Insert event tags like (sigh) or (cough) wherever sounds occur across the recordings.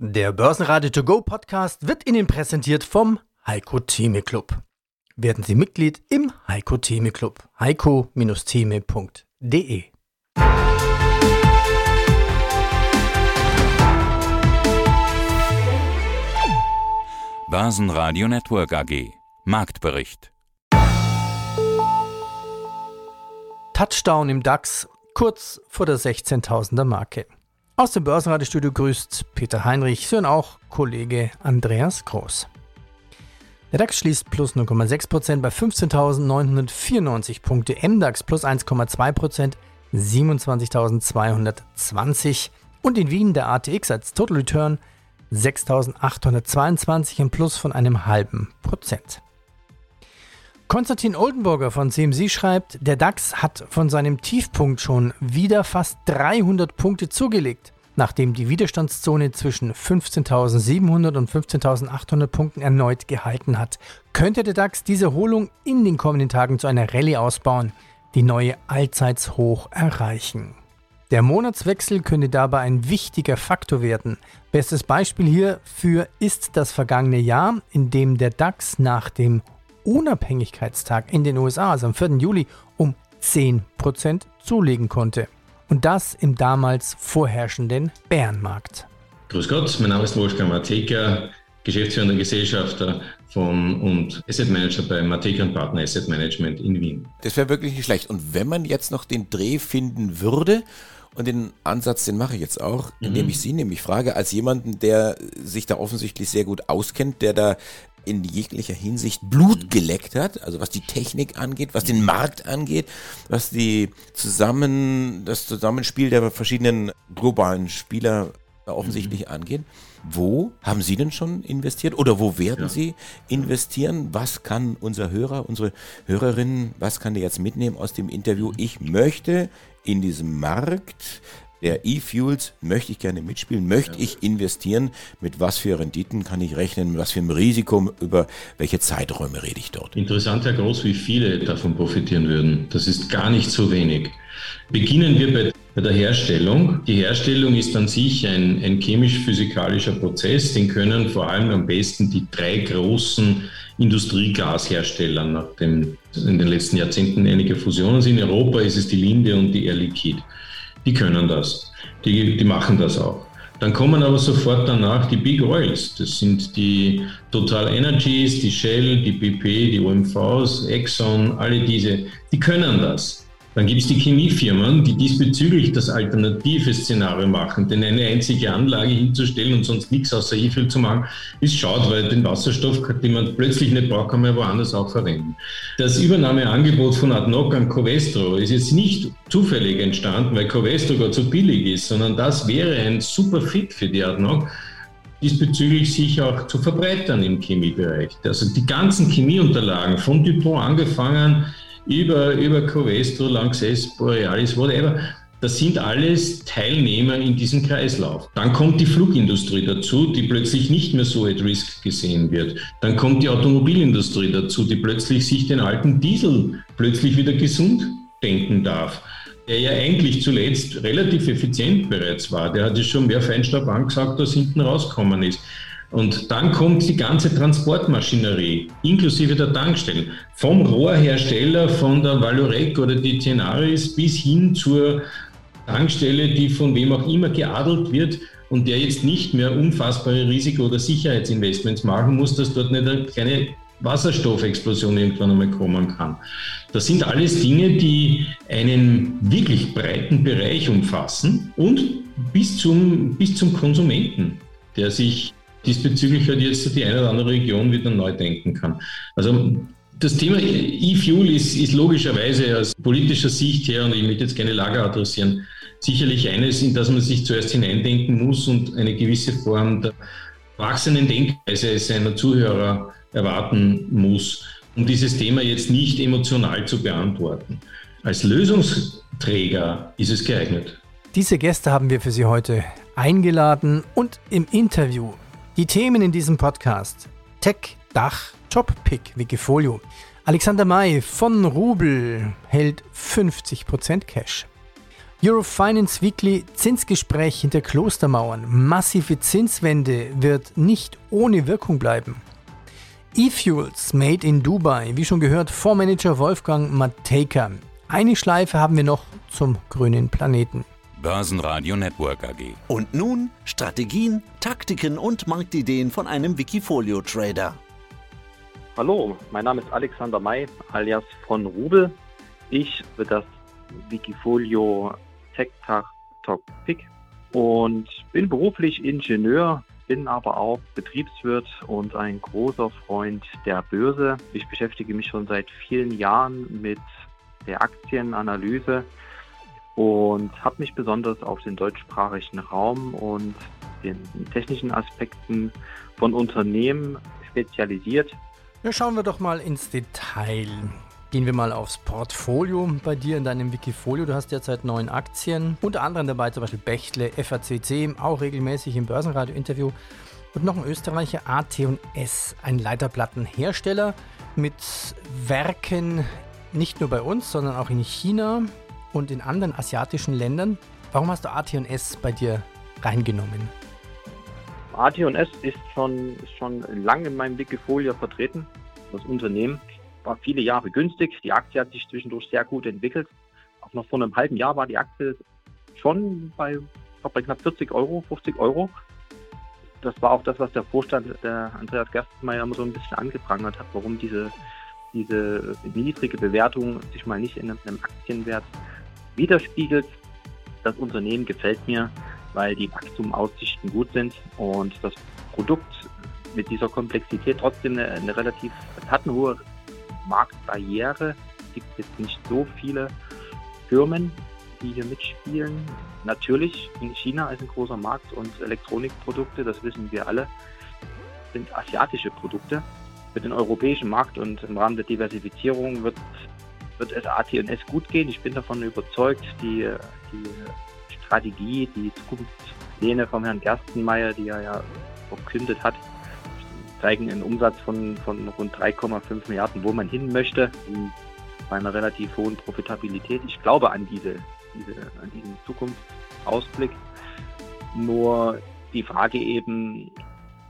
Der Börsenradio To Go Podcast wird Ihnen präsentiert vom Heiko Theme Club. Werden Sie Mitglied im Heiko Theme Club. heiko-theme.de Börsenradio Network AG Marktbericht Touchdown im DAX kurz vor der 16.000er Marke. Aus dem Börsenradiostudio grüßt Peter Heinrich, so auch Kollege Andreas Groß. Der DAX schließt plus 0,6% bei 15.994 Punkte, MDAX plus 1,2%, 27.220 und in Wien der ATX als Total Return 6.822 ein Plus von einem halben Prozent. Konstantin Oldenburger von CMC schreibt, der DAX hat von seinem Tiefpunkt schon wieder fast 300 Punkte zugelegt. Nachdem die Widerstandszone zwischen 15.700 und 15.800 Punkten erneut gehalten hat, könnte der DAX diese Erholung in den kommenden Tagen zu einer Rallye ausbauen, die neue Allzeitshoch erreichen. Der Monatswechsel könnte dabei ein wichtiger Faktor werden. Bestes Beispiel hierfür ist das vergangene Jahr, in dem der DAX nach dem Unabhängigkeitstag in den USA, also am 4. Juli, um 10% zulegen konnte. Und das im damals vorherrschenden Bärenmarkt. Grüß Gott, mein Name ist Wolfgang Mateka, Geschäftsführender Gesellschafter von und Asset Manager bei Mateka Partner Asset Management in Wien. Das wäre wirklich nicht schlecht. Und wenn man jetzt noch den Dreh finden würde, und den Ansatz, den mache ich jetzt auch, indem mhm. ich Sie nämlich frage, als jemanden, der sich da offensichtlich sehr gut auskennt, der da in jeglicher Hinsicht Blut geleckt hat, also was die Technik angeht, was den Markt angeht, was die zusammen, das Zusammenspiel der verschiedenen globalen Spieler offensichtlich mhm. angeht. Wo haben Sie denn schon investiert oder wo werden ja. Sie investieren? Was kann unser Hörer, unsere Hörerinnen, was kann der jetzt mitnehmen aus dem Interview? Ich möchte in diesem Markt der E-Fuels möchte ich gerne mitspielen, möchte ich investieren, mit was für Renditen kann ich rechnen, mit was für einem Risiko, über welche Zeiträume rede ich dort. Interessant, Herr Groß, wie viele davon profitieren würden. Das ist gar nicht so wenig. Beginnen wir bei, bei der Herstellung. Die Herstellung ist an sich ein, ein chemisch-physikalischer Prozess, den können vor allem am besten die drei großen Industriegashersteller, nachdem in den letzten Jahrzehnten einige Fusionen sind. In Europa ist es die Linde und die Air Liquide die können das. Die, die machen das auch. Dann kommen aber sofort danach die Big Oils. Das sind die Total Energies, die Shell, die BP, die OMVs, Exxon, alle diese. Die können das. Dann gibt es die Chemiefirmen, die diesbezüglich das alternative Szenario machen. Denn eine einzige Anlage hinzustellen und sonst nichts außer E-Fuel zu machen, ist schaut, weil den Wasserstoff, den man plötzlich nicht braucht, kann man woanders auch verwenden. Das Übernahmeangebot von ADNOC an Covestro ist jetzt nicht zufällig entstanden, weil Covestro gar zu billig ist, sondern das wäre ein super Fit für die ADNOC diesbezüglich sich auch zu verbreitern im Chemiebereich. Also die ganzen Chemieunterlagen von Dupont angefangen über, über Covestro, Lanxess, Borealis, whatever. Das sind alles Teilnehmer in diesem Kreislauf. Dann kommt die Flugindustrie dazu, die plötzlich nicht mehr so at risk gesehen wird. Dann kommt die Automobilindustrie dazu, die plötzlich sich den alten Diesel plötzlich wieder gesund denken darf der ja eigentlich zuletzt relativ effizient bereits war. Der hat ja schon mehr Feinstaub angesagt, als hinten rausgekommen ist. Und dann kommt die ganze Transportmaschinerie, inklusive der Tankstellen, vom Rohrhersteller, von der Valorec oder die Tenaris bis hin zur Tankstelle, die von wem auch immer geadelt wird und der jetzt nicht mehr unfassbare Risiko- oder Sicherheitsinvestments machen muss, dass dort nicht eine kleine Wasserstoffexplosion irgendwann einmal kommen kann. Das sind alles Dinge, die einen wirklich breiten Bereich umfassen und bis zum, bis zum Konsumenten, der sich diesbezüglich halt jetzt die eine oder andere Region wieder neu denken kann. Also das Thema E-Fuel ist, ist logischerweise aus politischer Sicht her, und ich möchte jetzt keine Lager adressieren, sicherlich eines, in das man sich zuerst hineindenken muss und eine gewisse Form der wachsenden Denkweise seiner Zuhörer erwarten muss, um dieses Thema jetzt nicht emotional zu beantworten. Als Lösungsträger ist es geeignet. Diese Gäste haben wir für Sie heute eingeladen und im Interview die Themen in diesem Podcast: Tech, Dach, Jobpick, Wikifolio. Alexander May von Rubel hält 50% Cash. Eurofinance Weekly Zinsgespräch hinter Klostermauern. Massive Zinswende wird nicht ohne Wirkung bleiben. E-Fuels Made in Dubai. Wie schon gehört, Fondsmanager Wolfgang Matejka. Eine Schleife haben wir noch zum grünen Planeten. Börsenradio Network AG. Und nun Strategien, Taktiken und Marktideen von einem Wikifolio-Trader. Hallo, mein Name ist Alexander May alias von Rubel. Ich bin das Wikifolio Tech Tag Top Pick und bin beruflich Ingenieur, bin aber auch Betriebswirt und ein großer Freund der Börse. Ich beschäftige mich schon seit vielen Jahren mit der Aktienanalyse und habe mich besonders auf den deutschsprachigen Raum und den technischen Aspekten von Unternehmen spezialisiert. Ja, schauen wir doch mal ins Detail. Gehen wir mal aufs Portfolio bei dir in deinem Wikifolio. Du hast derzeit neun Aktien, unter anderem dabei zum Beispiel Bechtle, FACC, auch regelmäßig im Börsenradio-Interview und noch ein Österreicher AT&S, ein Leiterplattenhersteller mit Werken nicht nur bei uns, sondern auch in China und in anderen asiatischen Ländern. Warum hast du AT&S bei dir reingenommen? AT&S ist schon, schon lang in meinem Wikifolio vertreten, das Unternehmen war viele Jahre günstig. Die Aktie hat sich zwischendurch sehr gut entwickelt. Auch noch vor einem halben Jahr war die Aktie schon bei, bei knapp 40 Euro, 50 Euro. Das war auch das, was der Vorstand, der Andreas Gerstenmeier, immer so ein bisschen angeprangert hat, warum diese, diese niedrige Bewertung sich mal nicht in einem Aktienwert widerspiegelt. Das Unternehmen gefällt mir, weil die Wachstumaussichten gut sind und das Produkt mit dieser Komplexität trotzdem eine, eine relativ, hohe Marktbarriere. Es gibt jetzt nicht so viele Firmen, die hier mitspielen. Natürlich, in China ist ein großer Markt und Elektronikprodukte, das wissen wir alle, sind asiatische Produkte. Für den europäischen Markt und im Rahmen der Diversifizierung wird, wird es AT&S gut gehen. Ich bin davon überzeugt, die, die Strategie, die Zukunftspläne von Herrn Gerstenmeier, die er ja verkündet hat, zeigen einen Umsatz von, von rund 3,5 Milliarden, wo man hin möchte, bei einer relativ hohen Profitabilität. Ich glaube an, diese, diese, an diesen Zukunftsausblick. Nur die Frage eben,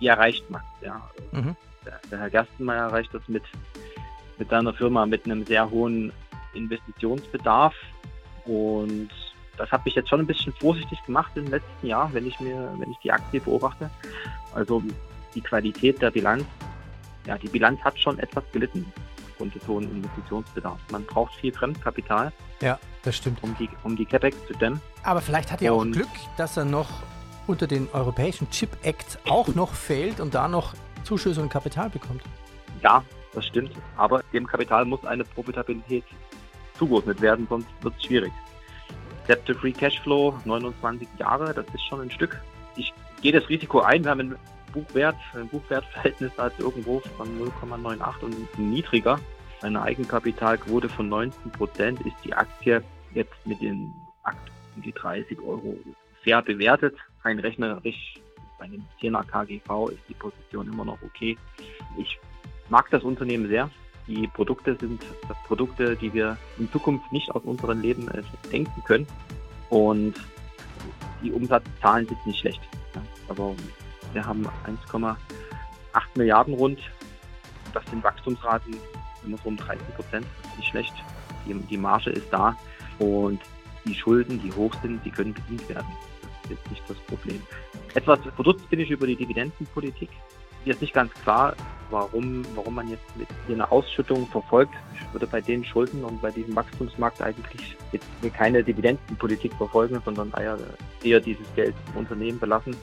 wie erreicht man ja. Mhm. Der, Herr Gerstenmeier erreicht das mit, mit seiner Firma mit einem sehr hohen Investitionsbedarf und das habe ich jetzt schon ein bisschen vorsichtig gemacht im letzten Jahr, wenn ich mir, wenn ich die Aktie beobachte. Also die Qualität der Bilanz, ja, die Bilanz hat schon etwas gelitten aufgrund des hohen Investitionsbedarfs. Man braucht viel Fremdkapital. Ja, das stimmt. Um die, um die CapEx zu dämmen. Aber vielleicht hat er auch Glück, dass er noch unter den europäischen Chip Act auch noch fehlt und da noch Zuschüsse und Kapital bekommt. Ja, das stimmt. Aber dem Kapital muss eine Profitabilität zugeordnet werden, sonst wird es schwierig. Debt to Free Cashflow, 29 Jahre, das ist schon ein Stück. Ich gehe das Risiko ein. Wir haben ein Buchwert, ein Buchwertverhältnis als irgendwo von 0,98 und niedriger. Eine Eigenkapitalquote von 19 Prozent ist die Aktie jetzt mit den um die 30 Euro fair bewertet. Rein rechnerisch bei einem 10er KGV ist die Position immer noch okay. Ich mag das Unternehmen sehr. Die Produkte sind Produkte, die wir in Zukunft nicht aus unserem Leben äh, denken können. Und die Umsatzzahlen sind nicht schlecht. Also wir haben 1,8 Milliarden rund. Das sind Wachstumsraten immer so um 13 Prozent. Nicht schlecht. Die, die Marge ist da und die Schulden, die hoch sind, die können bedient werden. Ist nicht das Problem. Etwas verdutzt bin ich über die Dividendenpolitik. Hier ist nicht ganz klar, warum, warum man jetzt mit hier eine Ausschüttung verfolgt. Ich würde bei den Schulden und bei diesem Wachstumsmarkt eigentlich jetzt keine Dividendenpolitik verfolgen, sondern eher, eher dieses Geld im Unternehmen belassen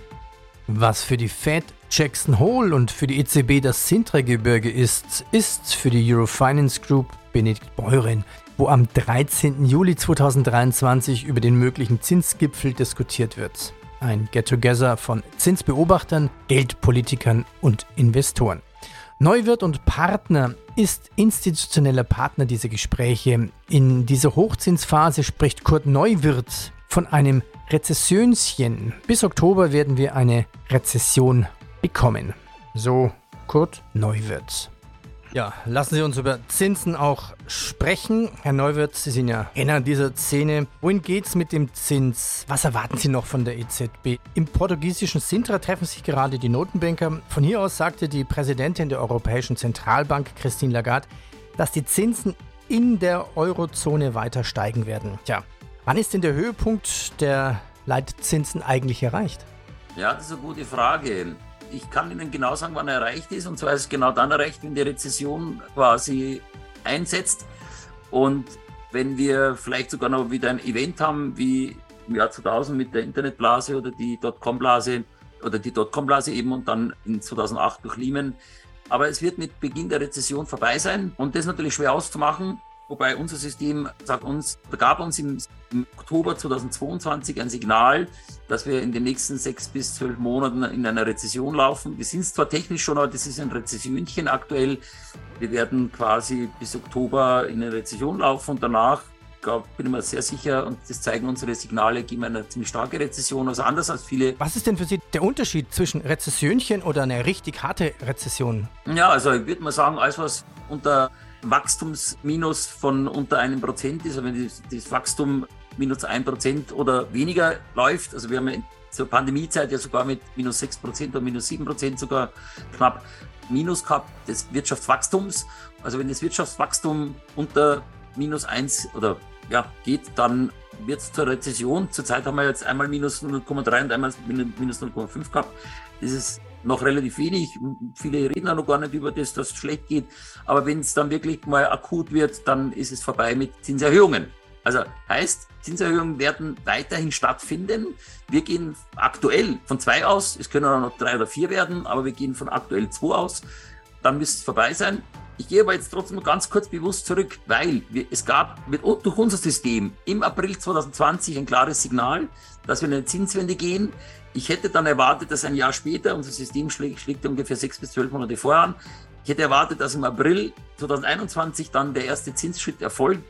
was für die Fed Jackson Hole und für die EZB das Sintra-Gebirge ist, ist für die Eurofinance Group Benedikt Beuren, wo am 13. Juli 2023 über den möglichen Zinsgipfel diskutiert wird. Ein Get-Together von Zinsbeobachtern, Geldpolitikern und Investoren. Neuwirt und Partner ist institutioneller Partner dieser Gespräche. In dieser Hochzinsphase spricht Kurt Neuwirth von einem Rezessionchen. Bis Oktober werden wir eine Rezession bekommen. So Kurt Neuwirth. Ja, lassen Sie uns über Zinsen auch sprechen. Herr Neuwirth, Sie sind ja Kenner dieser Szene. Wohin geht's mit dem Zins? Was erwarten Sie noch von der EZB? Im portugiesischen Sintra treffen sich gerade die Notenbanker. Von hier aus sagte die Präsidentin der Europäischen Zentralbank, Christine Lagarde, dass die Zinsen in der Eurozone weiter steigen werden. Tja, wann ist denn der Höhepunkt der Leitzinsen eigentlich erreicht? Ja, das ist eine gute Frage ich kann Ihnen genau sagen, wann er erreicht ist. Und zwar ist es genau dann erreicht, wenn die Rezession quasi einsetzt. Und wenn wir vielleicht sogar noch wieder ein Event haben, wie im Jahr 2000 mit der Internetblase oder die Dotcom-Blase oder die Dotcom-Blase eben und dann in 2008 durch Lehman. Aber es wird mit Beginn der Rezession vorbei sein und das ist natürlich schwer auszumachen. Wobei unser System sagt uns, gab uns im, im, Oktober 2022 ein Signal, dass wir in den nächsten sechs bis zwölf Monaten in einer Rezession laufen. Wir sind zwar technisch schon, aber das ist ein Rezessionchen aktuell. Wir werden quasi bis Oktober in eine Rezession laufen und danach glaub, bin ich mir sehr sicher, und das zeigen unsere Signale, geben wir eine ziemlich starke Rezession, also anders als viele. Was ist denn für Sie der Unterschied zwischen Rezessionchen oder einer richtig harte Rezession? Ja, also ich würde mal sagen, alles was unter Wachstumsminus von unter einem Prozent ist, also wenn das Wachstum minus ein Prozent oder weniger läuft, also wir haben zur Pandemiezeit ja sogar mit minus sechs Prozent oder minus sieben Prozent sogar knapp Minus gehabt des Wirtschaftswachstums. Also wenn das Wirtschaftswachstum unter minus eins oder ja, geht, dann wird es zur Rezession. Zurzeit haben wir jetzt einmal minus 0,3 und einmal minus 0,5 gehabt. Das ist noch relativ wenig. Viele reden auch noch gar nicht über das, dass es schlecht geht. Aber wenn es dann wirklich mal akut wird, dann ist es vorbei mit Zinserhöhungen. Also heißt, Zinserhöhungen werden weiterhin stattfinden. Wir gehen aktuell von zwei aus. Es können auch noch drei oder vier werden, aber wir gehen von aktuell zwei aus. Dann müsste es vorbei sein. Ich gehe aber jetzt trotzdem ganz kurz bewusst zurück, weil wir, es gab mit, durch unser System im April 2020 ein klares Signal, dass wir in eine Zinswende gehen. Ich hätte dann erwartet, dass ein Jahr später, unser System schlägt, schlägt ungefähr sechs bis zwölf Monate vorher an, ich hätte erwartet, dass im April 2021 dann der erste Zinsschritt erfolgt,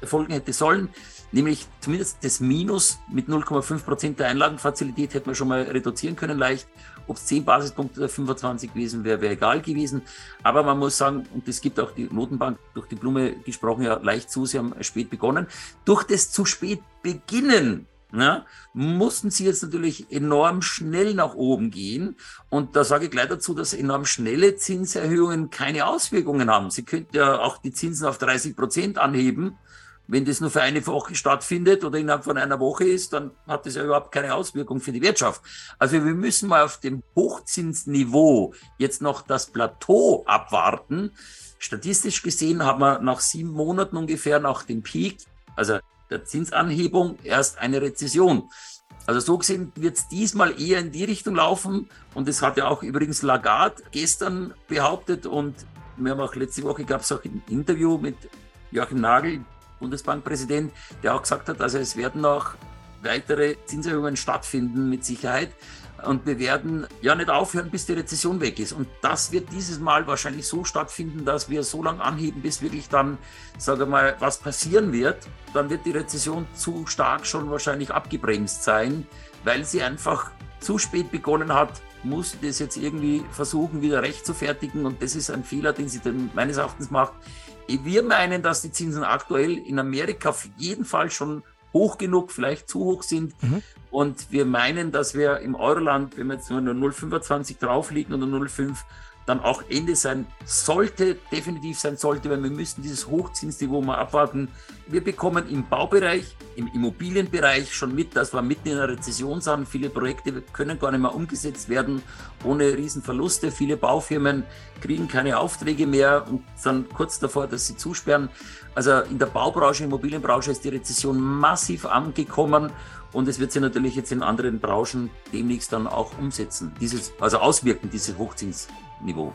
erfolgen hätte sollen, nämlich zumindest das Minus mit 0,5 Prozent der Einlagenfazilität hätten wir schon mal reduzieren können leicht. Ob es 10 Basispunkte oder 25 gewesen wäre, wäre egal gewesen. Aber man muss sagen, und das gibt auch die Notenbank durch die Blume gesprochen ja leicht zu, sie haben spät begonnen. Durch das zu spät beginnen ja, mussten sie jetzt natürlich enorm schnell nach oben gehen. Und da sage ich gleich dazu, dass enorm schnelle Zinserhöhungen keine Auswirkungen haben. Sie könnten ja auch die Zinsen auf 30 Prozent anheben wenn das nur für eine Woche stattfindet oder innerhalb von einer Woche ist, dann hat das ja überhaupt keine Auswirkung für die Wirtschaft. Also wir müssen mal auf dem Hochzinsniveau jetzt noch das Plateau abwarten. Statistisch gesehen haben wir nach sieben Monaten ungefähr nach dem Peak, also der Zinsanhebung, erst eine Rezession. Also so gesehen wird es diesmal eher in die Richtung laufen. Und das hat ja auch übrigens Lagarde gestern behauptet. Und wir haben auch letzte Woche gab es auch ein Interview mit Joachim Nagel, Bundesbankpräsident, der auch gesagt hat, also es werden noch weitere Zinserhöhungen stattfinden mit Sicherheit. Und wir werden ja nicht aufhören, bis die Rezession weg ist. Und das wird dieses Mal wahrscheinlich so stattfinden, dass wir so lange anheben, bis wirklich dann, sage mal, was passieren wird. Dann wird die Rezession zu stark schon wahrscheinlich abgebremst sein, weil sie einfach zu spät begonnen hat, muss das jetzt irgendwie versuchen, wieder recht zu fertigen. Und das ist ein Fehler, den sie dann meines Erachtens macht. Wir meinen, dass die Zinsen aktuell in Amerika auf jeden Fall schon hoch genug, vielleicht zu hoch sind. Mhm. Und wir meinen, dass wir im Euroland, wenn wir jetzt nur 0,25 drauf liegen oder 0,5, dann auch Ende sein sollte, definitiv sein sollte, weil wir müssen dieses Hochzinsniveau mal abwarten. Wir bekommen im Baubereich, im Immobilienbereich schon mit, dass wir mitten in einer Rezession sind. Viele Projekte können gar nicht mehr umgesetzt werden ohne Riesenverluste. Viele Baufirmen kriegen keine Aufträge mehr und sind kurz davor, dass sie zusperren. Also in der Baubranche, Immobilienbranche ist die Rezession massiv angekommen und es wird sich natürlich jetzt in anderen Branchen demnächst dann auch umsetzen, dieses, also auswirken, dieses Hochzinsniveau.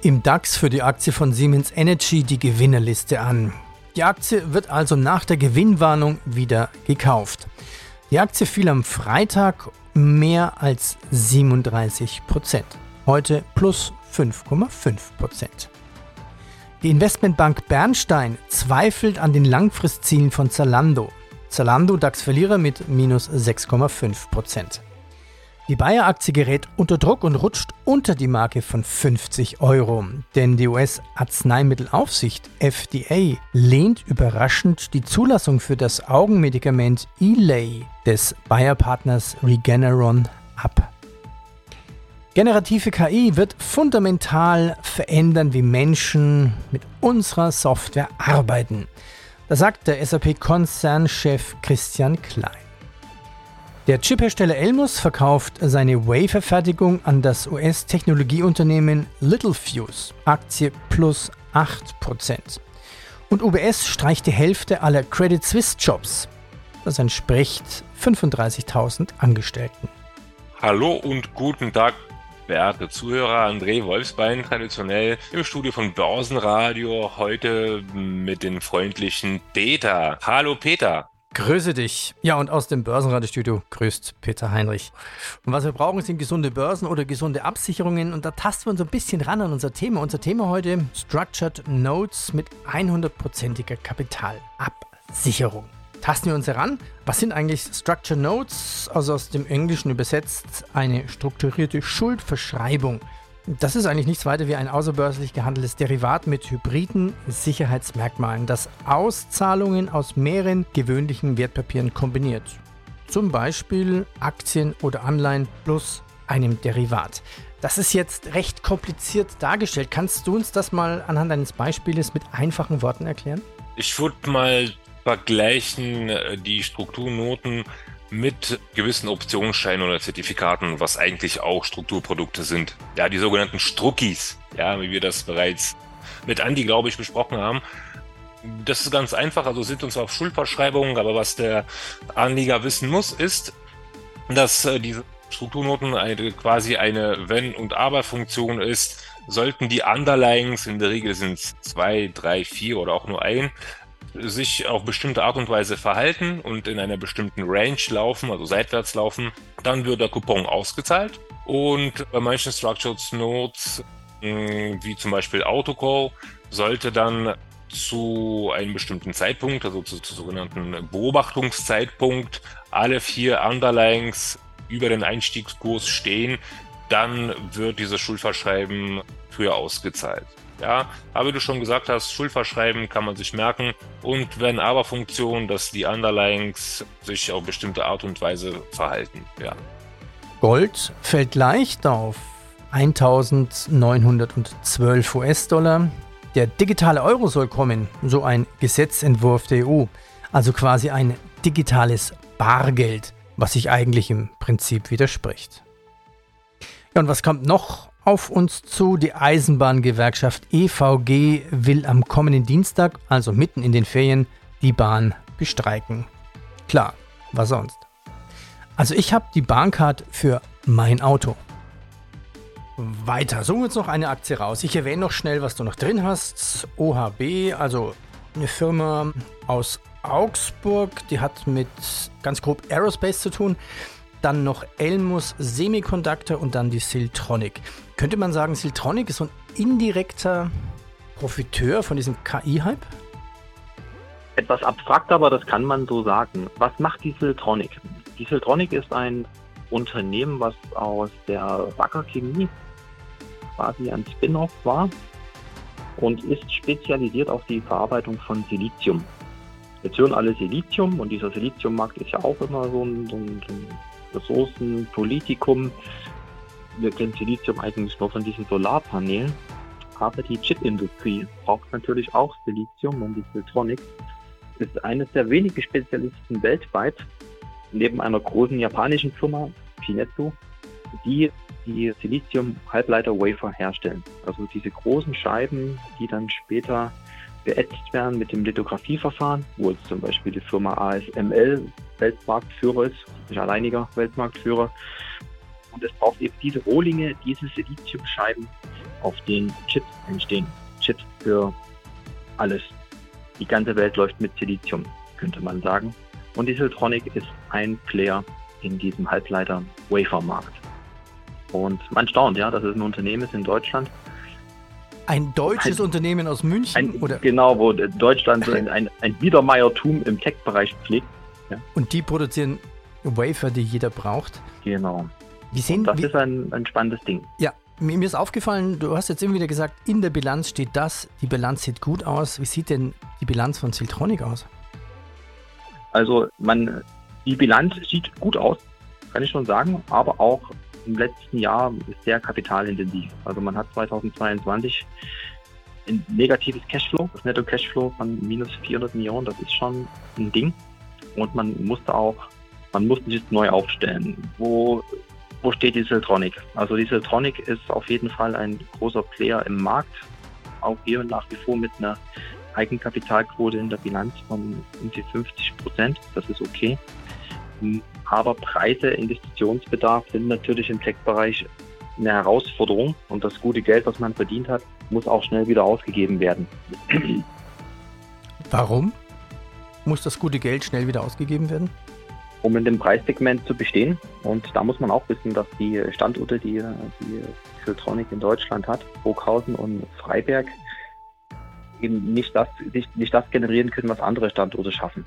Im DAX für die Aktie von Siemens Energy die Gewinnerliste an. Die Aktie wird also nach der Gewinnwarnung wieder gekauft. Die Aktie fiel am Freitag mehr als 37 Prozent. Heute plus 5,5 Prozent. Die Investmentbank Bernstein zweifelt an den Langfristzielen von Zalando. Zalando DAX-Verlierer mit minus 6,5 Prozent. Die Bayer-Aktie gerät unter Druck und rutscht unter die Marke von 50 Euro, denn die US-Arzneimittelaufsicht FDA lehnt überraschend die Zulassung für das Augenmedikament Elay des Bayer-Partners Regeneron ab. Generative KI wird fundamental verändern, wie Menschen mit unserer Software arbeiten. Das sagt der SAP-Konzernchef Christian Klein. Der Chiphersteller Elmus verkauft seine Waferfertigung an das US-Technologieunternehmen Littelfuse, Aktie plus 8%. Und UBS streicht die Hälfte aller Credit Suisse Jobs. Das entspricht 35.000 Angestellten. Hallo und guten Tag, verehrte Zuhörer. André Wolfsbein, traditionell im Studio von Börsenradio, heute mit dem freundlichen Peter. Hallo Peter. Grüße dich. Ja, und aus dem Börsenradiostudio grüßt Peter Heinrich. Und was wir brauchen, sind gesunde Börsen oder gesunde Absicherungen. Und da tasten wir uns ein bisschen ran an unser Thema. Unser Thema heute: Structured Notes mit 100%iger Kapitalabsicherung. Tasten wir uns heran. Was sind eigentlich Structured Notes? Also aus dem Englischen übersetzt eine strukturierte Schuldverschreibung. Das ist eigentlich nichts weiter wie ein außerbörslich gehandeltes Derivat mit hybriden Sicherheitsmerkmalen, das Auszahlungen aus mehreren gewöhnlichen Wertpapieren kombiniert. Zum Beispiel Aktien oder Anleihen plus einem Derivat. Das ist jetzt recht kompliziert dargestellt. Kannst du uns das mal anhand eines Beispieles mit einfachen Worten erklären? Ich würde mal vergleichen äh, die Strukturnoten mit gewissen Optionsscheinen oder Zertifikaten, was eigentlich auch Strukturprodukte sind. Ja, die sogenannten Struckis, ja, wie wir das bereits mit Andi, glaube ich, besprochen haben. Das ist ganz einfach, also sind uns auch Schuldverschreibungen, aber was der Anleger wissen muss, ist, dass äh, diese Strukturnoten eine, quasi eine Wenn- und Aber-Funktion ist. Sollten die Underlyings, in der Regel sind es zwei, drei, vier oder auch nur ein, sich auf bestimmte Art und Weise verhalten und in einer bestimmten Range laufen, also seitwärts laufen, dann wird der Coupon ausgezahlt. Und bei manchen Structured Notes, wie zum Beispiel Autocall, sollte dann zu einem bestimmten Zeitpunkt, also zu, zu sogenannten Beobachtungszeitpunkt, alle vier Underlyings über den Einstiegskurs stehen, dann wird dieses Schuldverschreiben früher ausgezahlt. Ja, aber wie du schon gesagt hast, Schuldverschreiben kann man sich merken und wenn aber Funktion, dass die Underlyings sich auf bestimmte Art und Weise verhalten. Ja. Gold fällt leicht auf 1912 US-Dollar. Der digitale Euro soll kommen, so ein Gesetzentwurf der EU, also quasi ein digitales Bargeld, was sich eigentlich im Prinzip widerspricht. Ja, und was kommt noch auf uns zu. Die Eisenbahngewerkschaft EVG will am kommenden Dienstag, also mitten in den Ferien, die Bahn bestreiken. Klar, was sonst? Also ich habe die Bahncard für mein Auto. Weiter, suchen wir uns noch eine Aktie raus. Ich erwähne noch schnell, was du noch drin hast. OHB, also eine Firma aus Augsburg, die hat mit ganz grob Aerospace zu tun dann noch Elmus Semiconductor und dann die Siltronic. Könnte man sagen, Siltronic ist so ein indirekter Profiteur von diesem KI-Hype? Etwas abstrakt, aber das kann man so sagen. Was macht die Siltronic? Die Siltronic ist ein Unternehmen, was aus der Wacker Chemie quasi ein Spin-off war und ist spezialisiert auf die Verarbeitung von Silizium. Jetzt hören alle Silizium und dieser Siliziummarkt ist ja auch immer so ein, so ein, so ein Ressourcenpolitikum. Wir kennen Silizium eigentlich nur von diesen Solarpanelen. Aber die Chipindustrie braucht natürlich auch Silizium und die Siltronic ist eines der wenigen Spezialisten weltweit, neben einer großen japanischen Firma, Shinetsu, die die Silizium-Halbleiter-Wafer herstellen. Also diese großen Scheiben, die dann später beätzt werden mit dem Lithografieverfahren, wo jetzt zum Beispiel die Firma ASML Weltmarktführer ist, nicht alleiniger Weltmarktführer. Und es braucht eben diese Rohlinge, diese Siliziumscheiben, auf denen Chips entstehen. Chips für alles. Die ganze Welt läuft mit Silizium, könnte man sagen. Und die Siltronic ist ein Player in diesem Halbleiter-Wafer-Markt. Und man staunt, ja, dass es ein Unternehmen ist in Deutschland, ein deutsches ein, Unternehmen aus München? Ein, oder? Genau, wo Deutschland (laughs) ein, ein, ein Biedermeiertum im Tech-Bereich pflegt. Ja. Und die produzieren Wafer, die jeder braucht? Genau. Wie sehen, Und das wie, ist ein, ein spannendes Ding. ja, mir, ist aufgefallen, du hast jetzt immer wieder gesagt, in der Bilanz steht das, die Bilanz sieht gut aus. Wie sieht denn die Bilanz von Siltronic aus? Also man, die Bilanz sieht gut aus, kann ich schon sagen, aber auch im letzten Jahr ist sehr kapitalintensiv. Also man hat 2022 ein negatives Cashflow, das Netto Cashflow von minus 400 Millionen, das ist schon ein Ding. Und man musste auch, man musste sich neu aufstellen. Wo, wo steht die Siltronic? Also die Siltronic ist auf jeden Fall ein großer Player im Markt, auch hier nach wie vor mit einer Eigenkapitalquote in der Bilanz von um die 50 Prozent. Das ist okay. Aber Preise, Investitionsbedarf sind natürlich im Tech-Bereich eine Herausforderung und das gute Geld, was man verdient hat, muss auch schnell wieder ausgegeben werden. Warum muss das gute Geld schnell wieder ausgegeben werden? Um in dem Preissegment zu bestehen. Und da muss man auch wissen, dass die Standorte, die die Siltronic in Deutschland hat, Burghausen und Freiberg, eben nicht das, nicht, nicht das generieren können, was andere Standorte schaffen.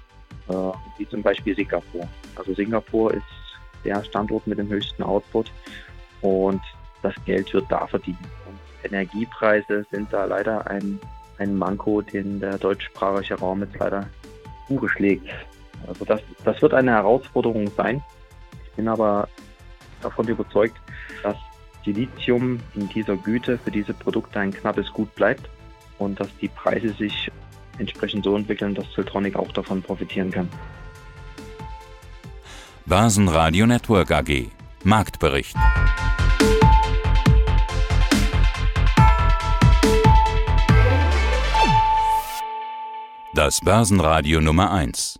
Äh, wie zum Beispiel Singapur. Also Singapur ist der Standort mit dem höchsten Output und das Geld wird da verdient. Und Energiepreise sind da leider ein, ein Manko, den der deutschsprachige Raum jetzt leider Buche schlägt. Also das, das wird eine Herausforderung sein. Ich bin aber davon überzeugt, dass Silizium in dieser Güte für diese Produkte ein knappes Gut bleibt und dass die Preise sich entsprechend so entwickeln, dass Siltronic auch davon profitieren kann. Börsenradio Network AG. Marktbericht. Das Börsenradio Nummer 1.